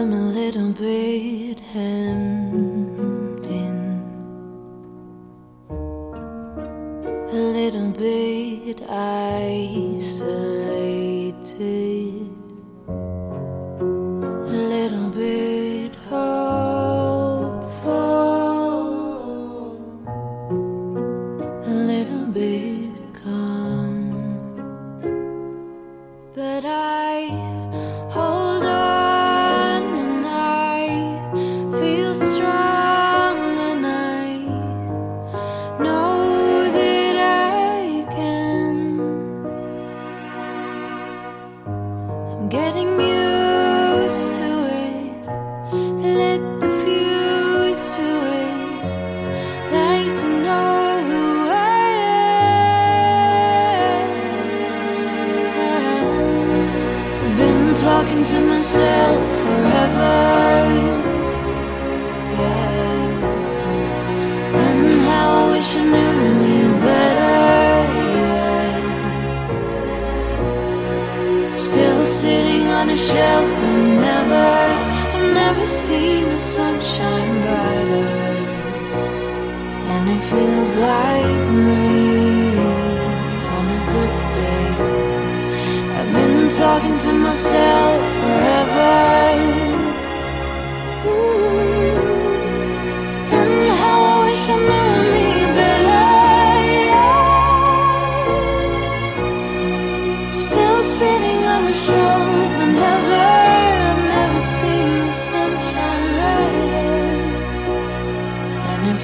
I'm a little bit hemmed in, a little bit isolated.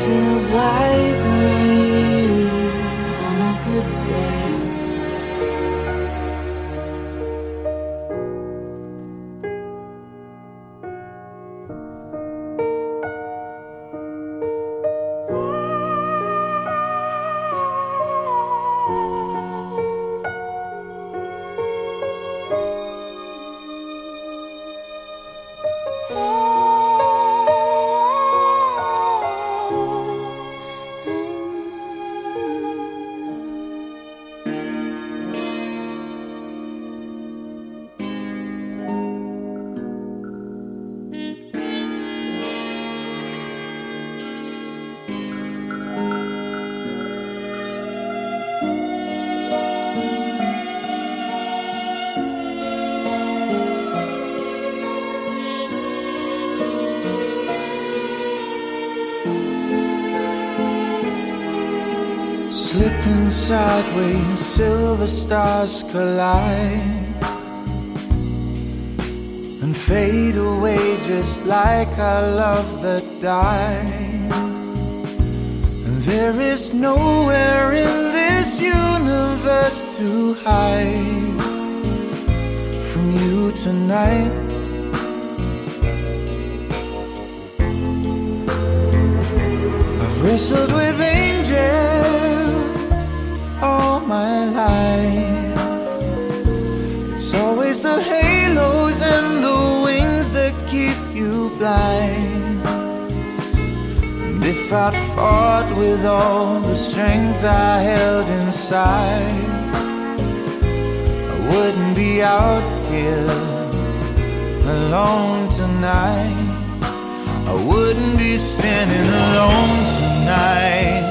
feels like rain. the stars collide and fade away just like our love that died. And there is nowhere in this universe to hide from you tonight. I've wrestled with proud fought with all the strength I held inside. I wouldn't be out here alone tonight. I wouldn't be standing alone tonight.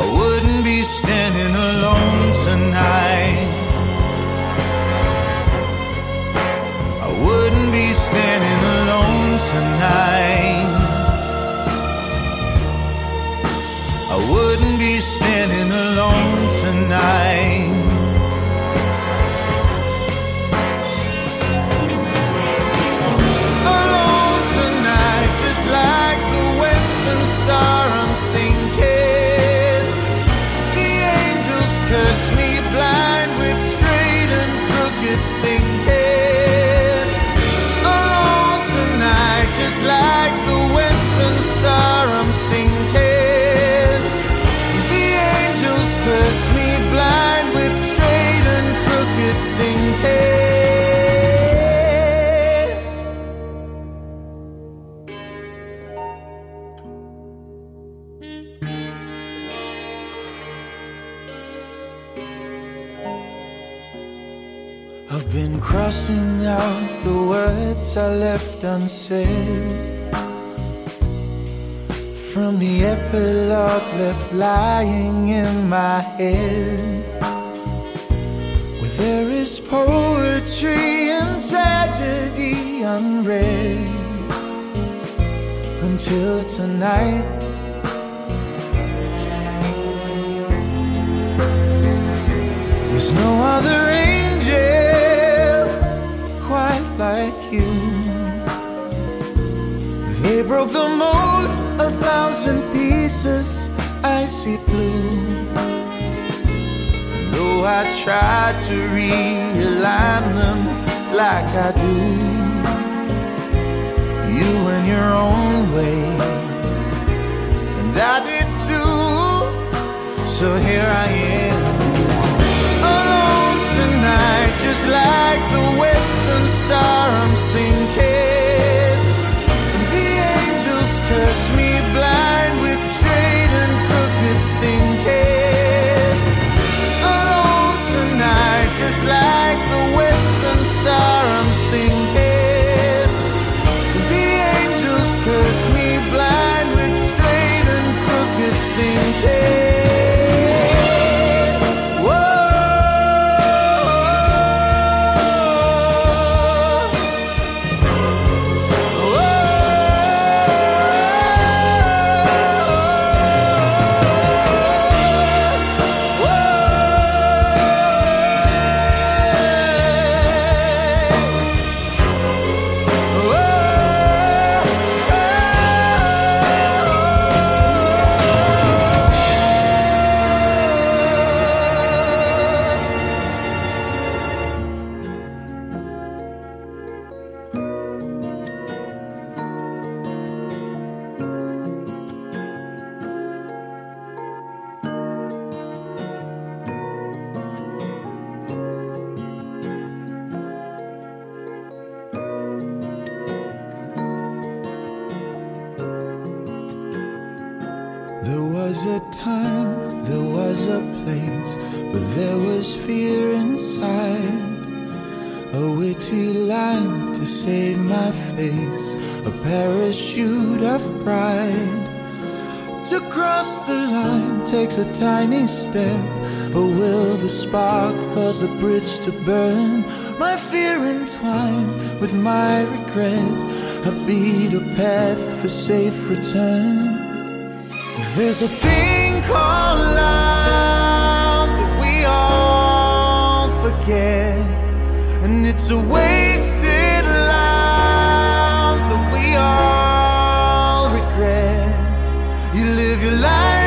I wouldn't be standing alone tonight. I wouldn't be standing alone tonight. I wouldn't be standing alone tonight. I've been crossing out the words I left unsaid from the epilogue left lying in my head. Where there is poetry and tragedy unread until tonight. There's no other like you. They broke the mold, a thousand pieces, icy blue. Though I tried to realign them like I do, you in your own way, and I did too. So here I am, alone tonight, just like the western star I'm sinking. The angels curse me blind with straight and crooked thing. Just like the Western star-I'm single. The angels curse me blind with straight and crooked thinking. Path for safe return. There's a thing called love that we all forget, and it's a wasted love that we all regret. You live your life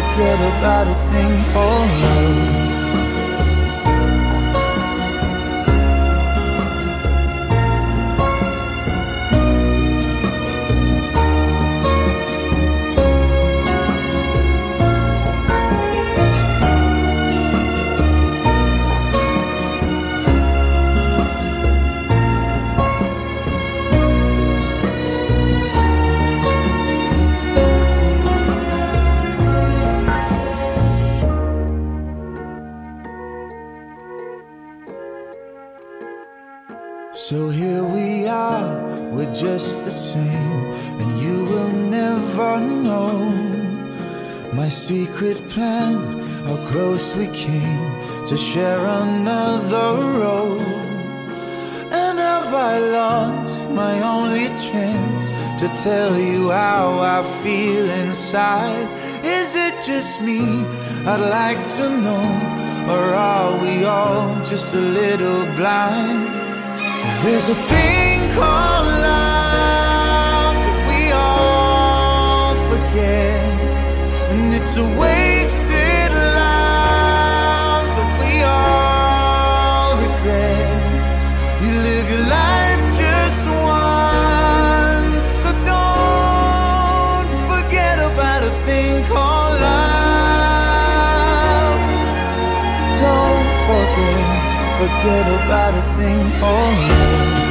forget about a thing called love. To share another road. And have I lost my only chance to tell you how I feel inside? Is it just me? I'd like to know, or are we all just a little blind? There's a thing called love that we all forget, and it's a wasted forget, about a thing. Oh, Called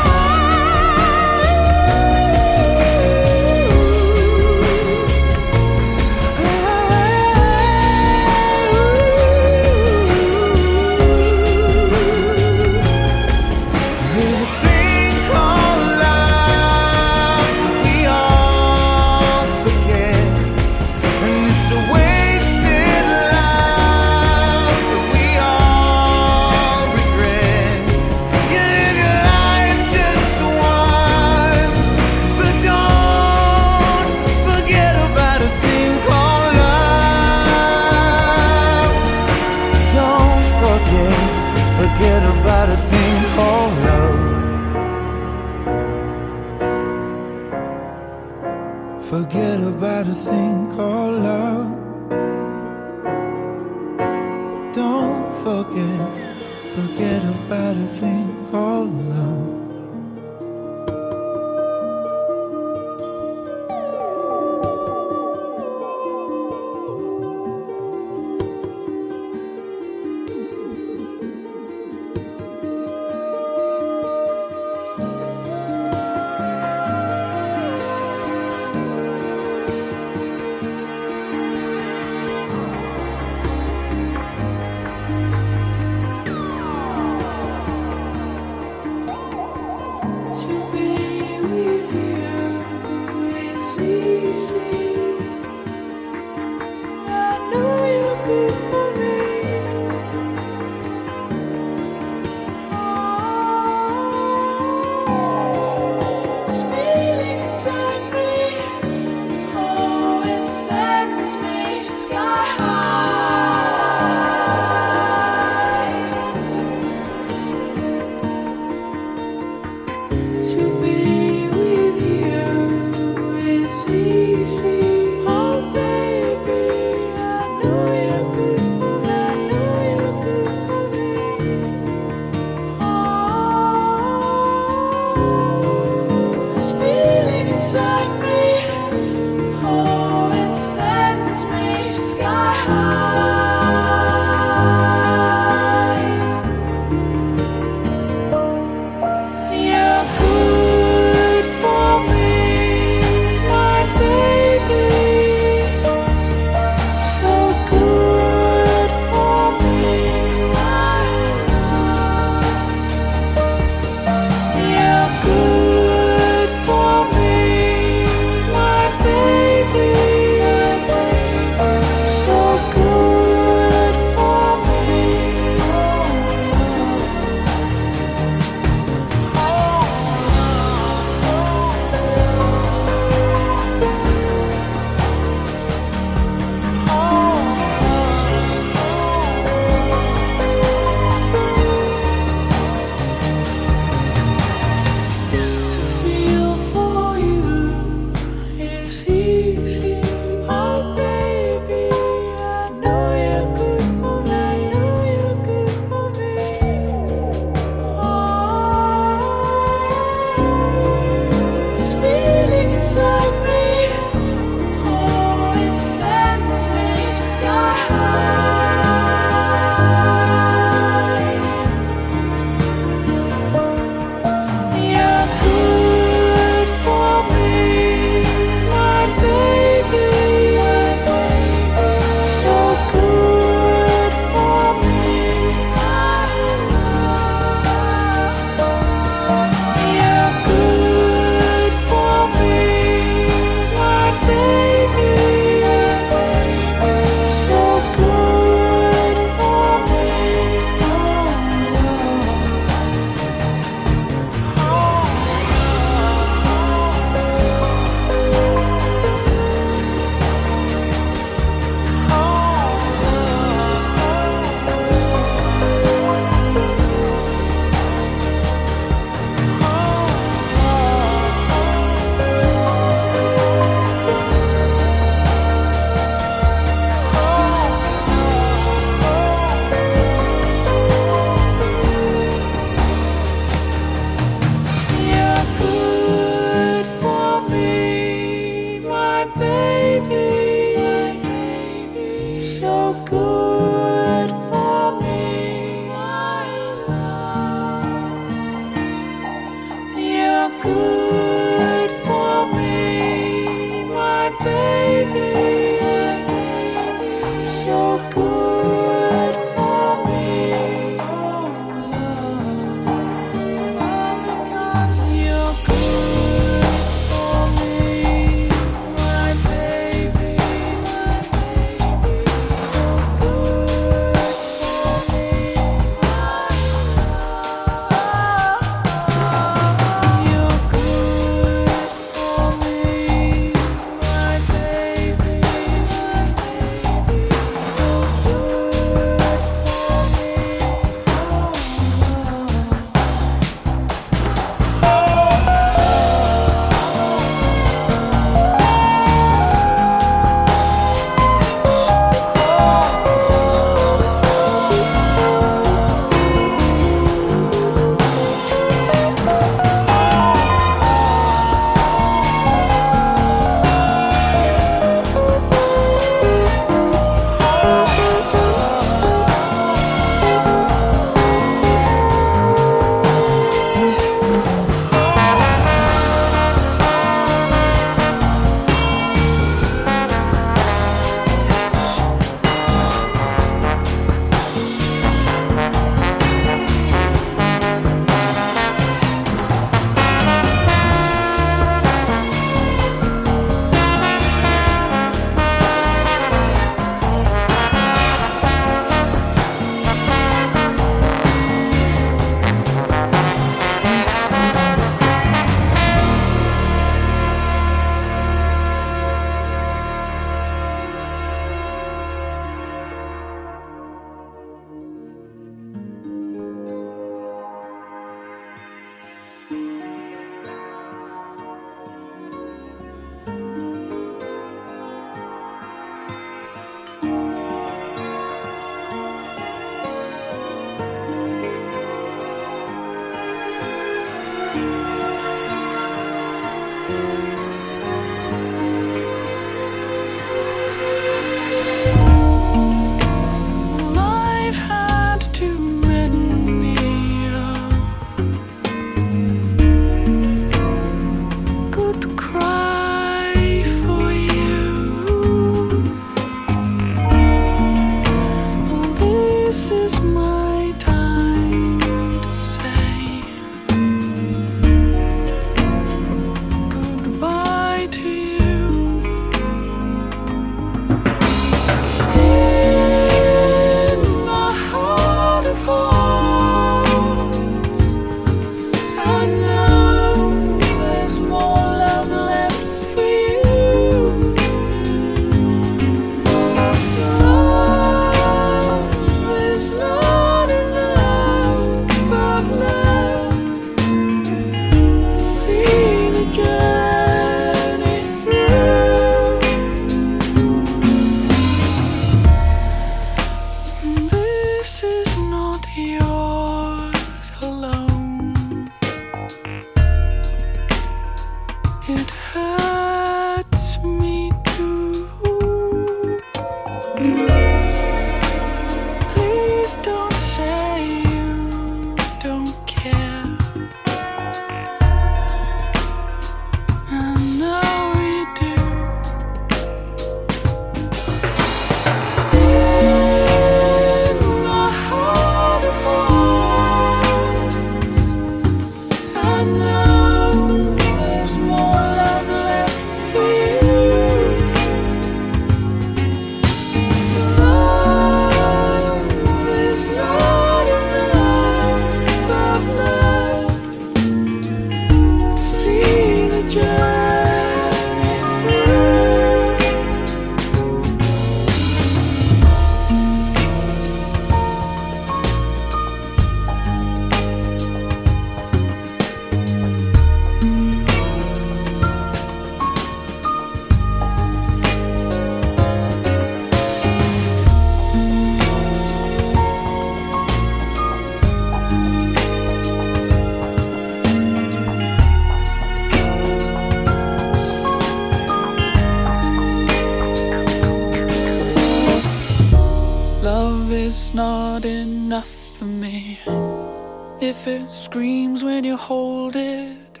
if it screams when you hold it.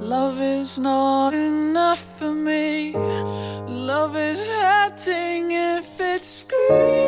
Love is not enough for me. Love is hurting if it screams.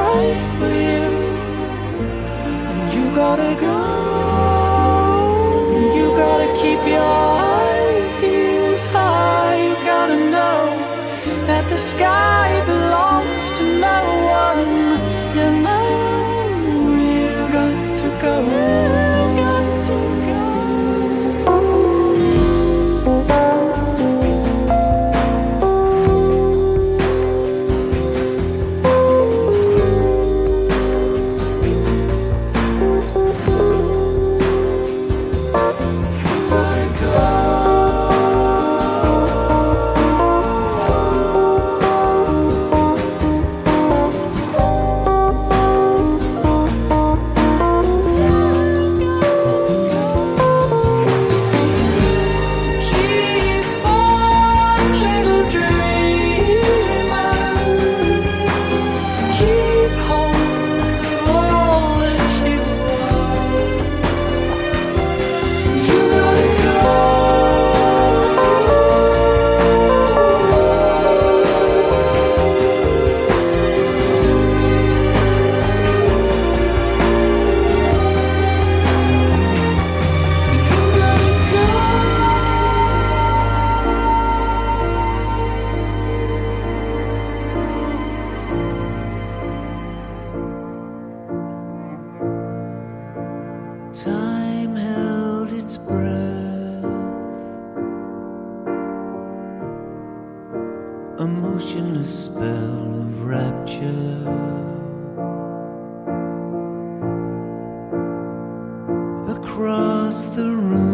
right for you, and you gotta go. and You gotta keep your a motionless spell of rapture across the room.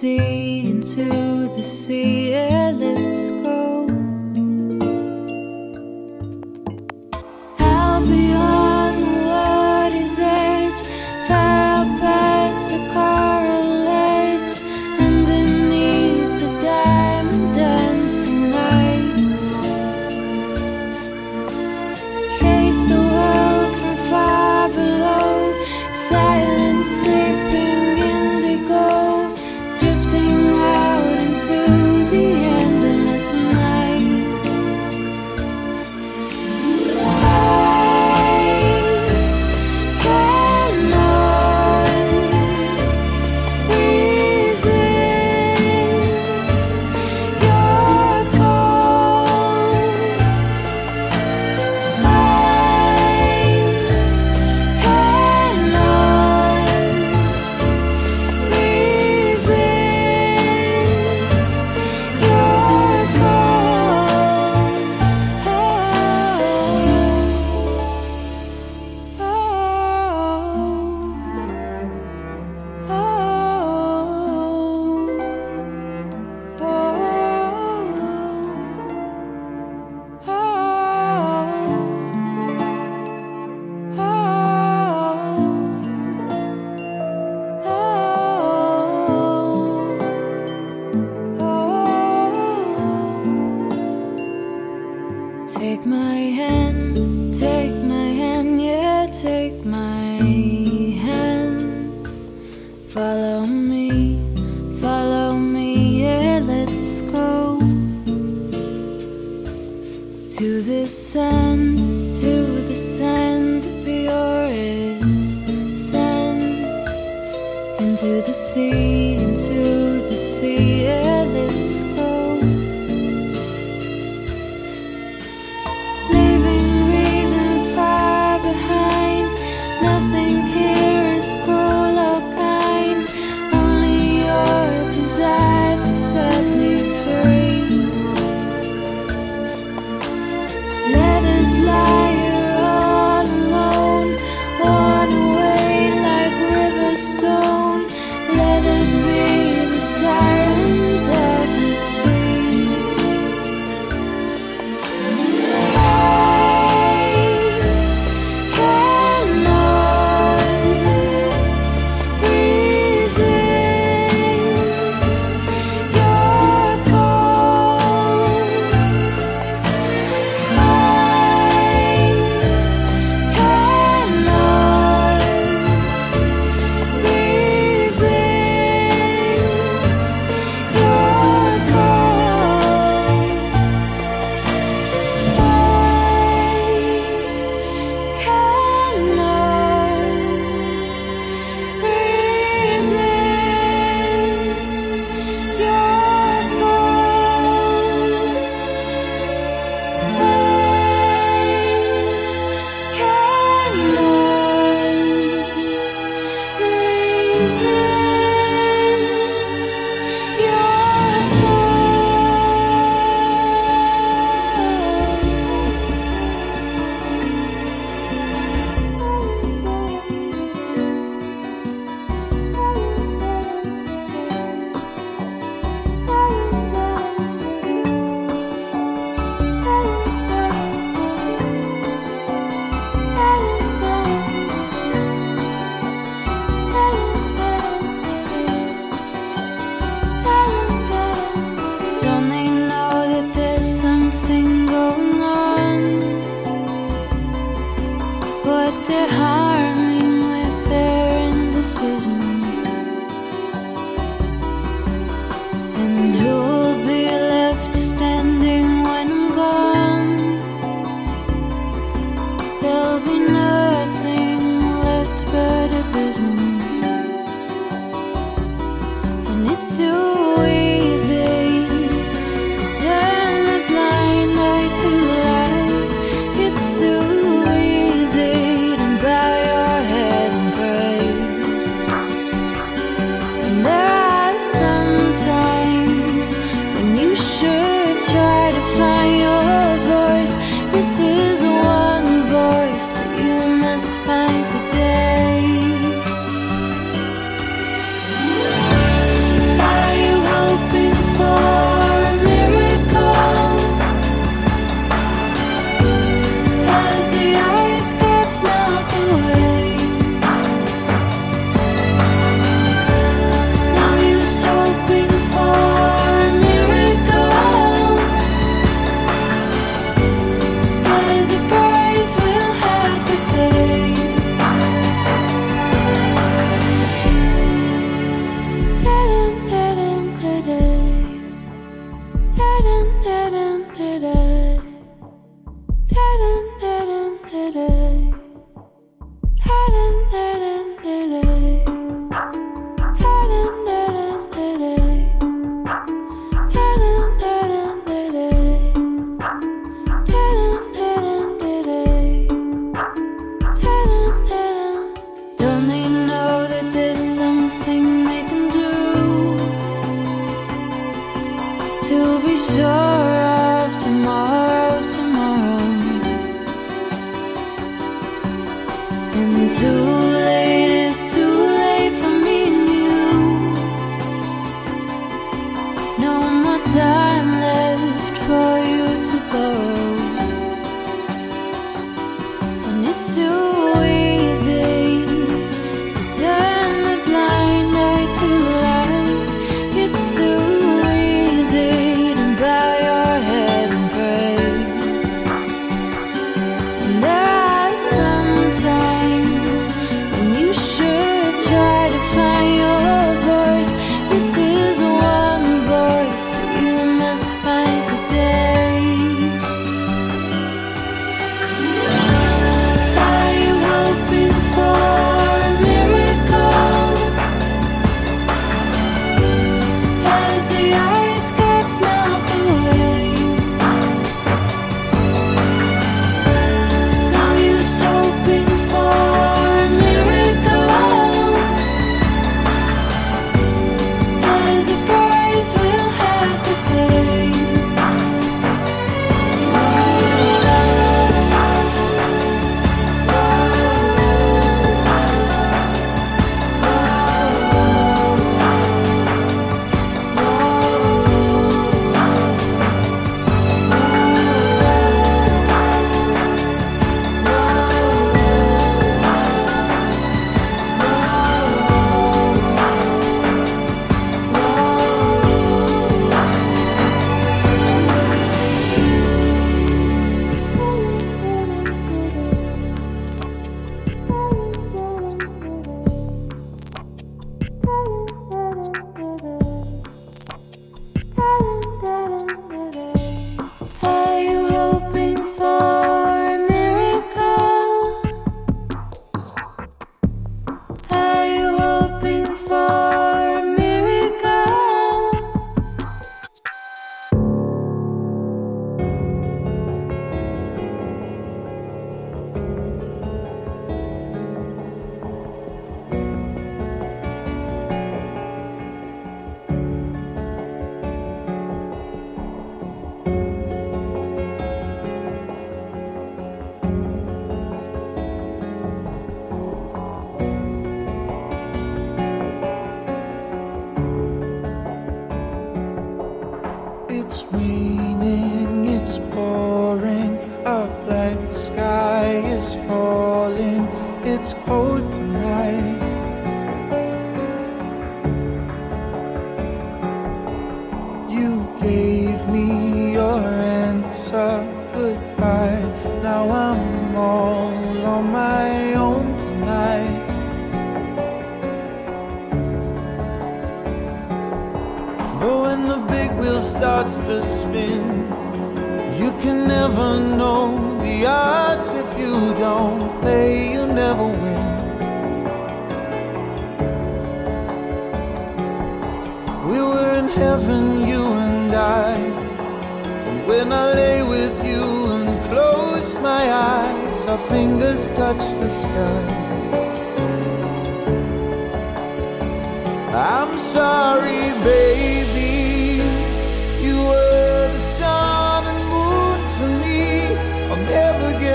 Sea, into the sea, Take my hand, take my hand, yeah, take my hand. Follow me, follow me, yeah, let's go to the sand, to the sand, the purest sand, into the sea, into the sea.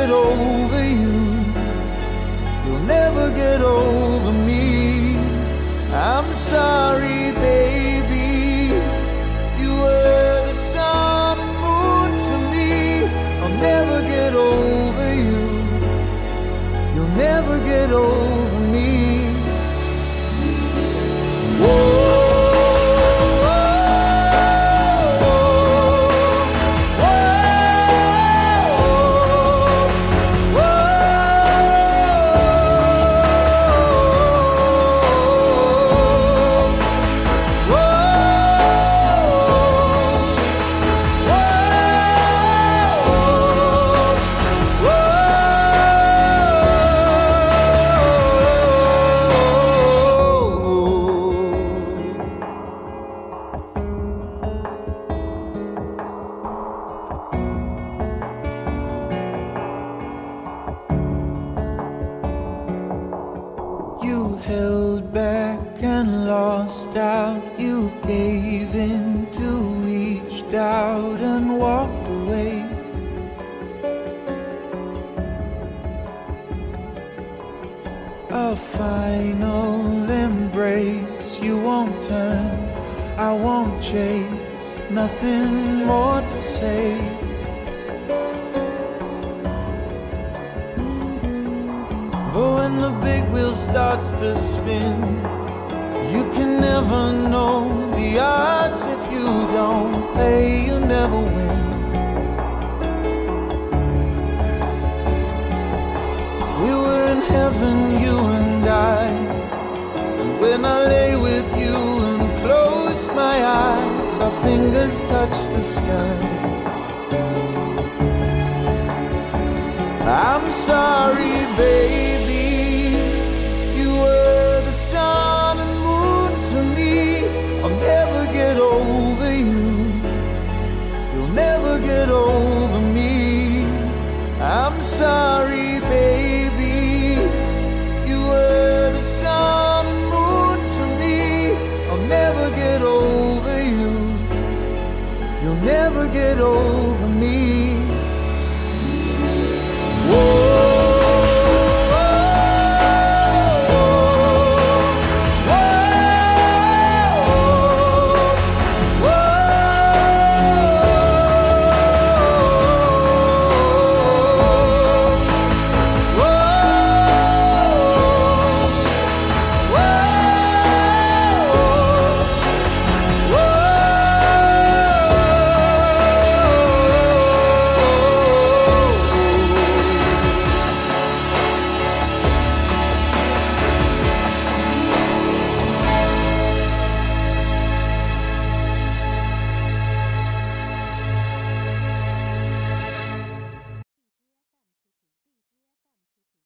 Get over you. You'll never get over eyes touch the sky. I'm sorry, baby. You were the sun and moon to me. I'll never get over you. You'll never get over. get old.